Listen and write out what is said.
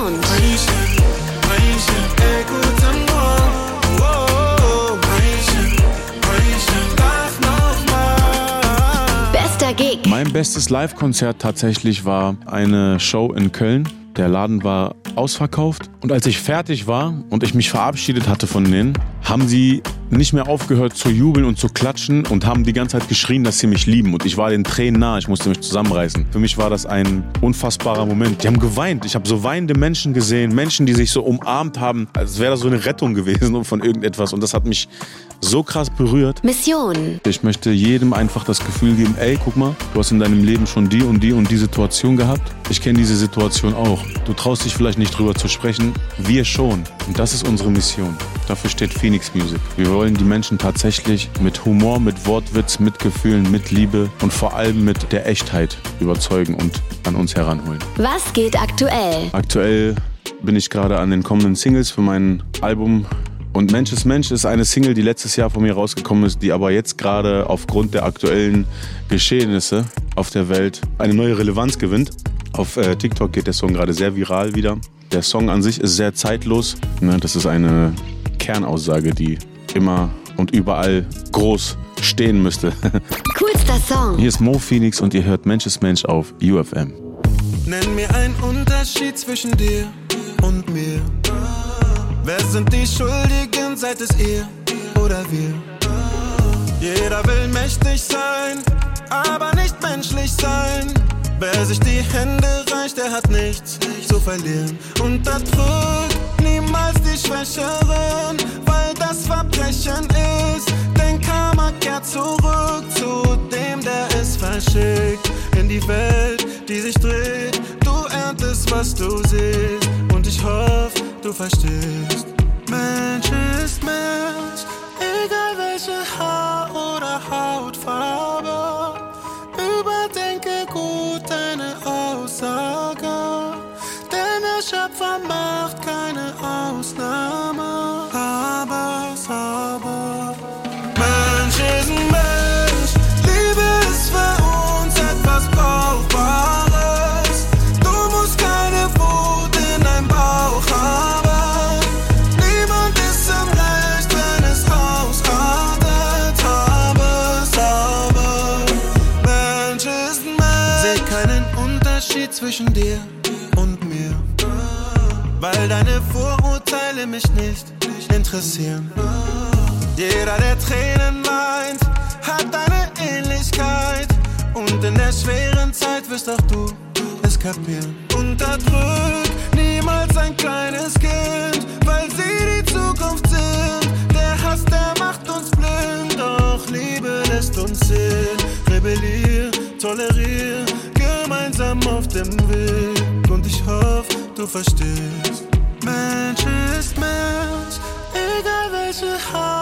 Sound. Bester Gig. Mein bestes Live-Konzert tatsächlich war eine Show in Köln. Der Laden war ausverkauft und als ich fertig war und ich mich verabschiedet hatte von denen, haben sie nicht mehr aufgehört zu jubeln und zu klatschen und haben die ganze Zeit geschrien, dass sie mich lieben und ich war den Tränen nah, ich musste mich zusammenreißen. Für mich war das ein unfassbarer Moment. Die haben geweint, ich habe so weinende Menschen gesehen, Menschen, die sich so umarmt haben, als wäre das so eine Rettung gewesen von irgendetwas und das hat mich so krass berührt. Mission. Ich möchte jedem einfach das Gefühl geben, ey, guck mal, du hast in deinem Leben schon die und die und die Situation gehabt. Ich kenne diese Situation auch. Du traust dich vielleicht nicht drüber zu sprechen, wir schon. Und das ist unsere Mission. Dafür steht Phoenix Music. Wir wollen die Menschen tatsächlich mit Humor, mit Wortwitz, mit Gefühlen, mit Liebe und vor allem mit der Echtheit überzeugen und an uns heranholen. Was geht aktuell? Aktuell bin ich gerade an den kommenden Singles für mein Album. Und Mensch ist Mensch ist eine Single, die letztes Jahr von mir rausgekommen ist, die aber jetzt gerade aufgrund der aktuellen Geschehnisse auf der Welt eine neue Relevanz gewinnt. Auf äh, TikTok geht der Song gerade sehr viral wieder. Der Song an sich ist sehr zeitlos. Ne, das ist eine Kernaussage, die immer und überall groß stehen müsste. Coolster Song. Hier ist Mo Phoenix und ihr hört Mensch ist Mensch auf UFM. Nenn mir einen Unterschied zwischen dir und mir. Sind die Schuldigen, seid es ihr oder wir? Jeder will mächtig sein, aber nicht menschlich sein. Wer sich die Hände reicht, der hat nichts zu verlieren. Unterdrückt niemals die Schwächeren, weil das Verbrechen ist. Denn Karma kehrt zurück zu dem, der es verschickt. In die Welt, die sich dreht. Du erntest, was du siehst. Und ich hoffe, du verstehst. Mensch ist Mensch, egal welche Haar- oder Hautfarbe. Unterschied zwischen dir und mir. Weil deine Vorurteile mich nicht interessieren. Jeder, der Tränen weint, hat eine Ähnlichkeit. Und in der schweren Zeit wirst auch du es kapieren. Unterdrück niemals ein kleines Kind, weil sie die Zukunft dem Weg. Und ich hoffe, du verstehst. Mensch ist Mensch, egal welche Haar-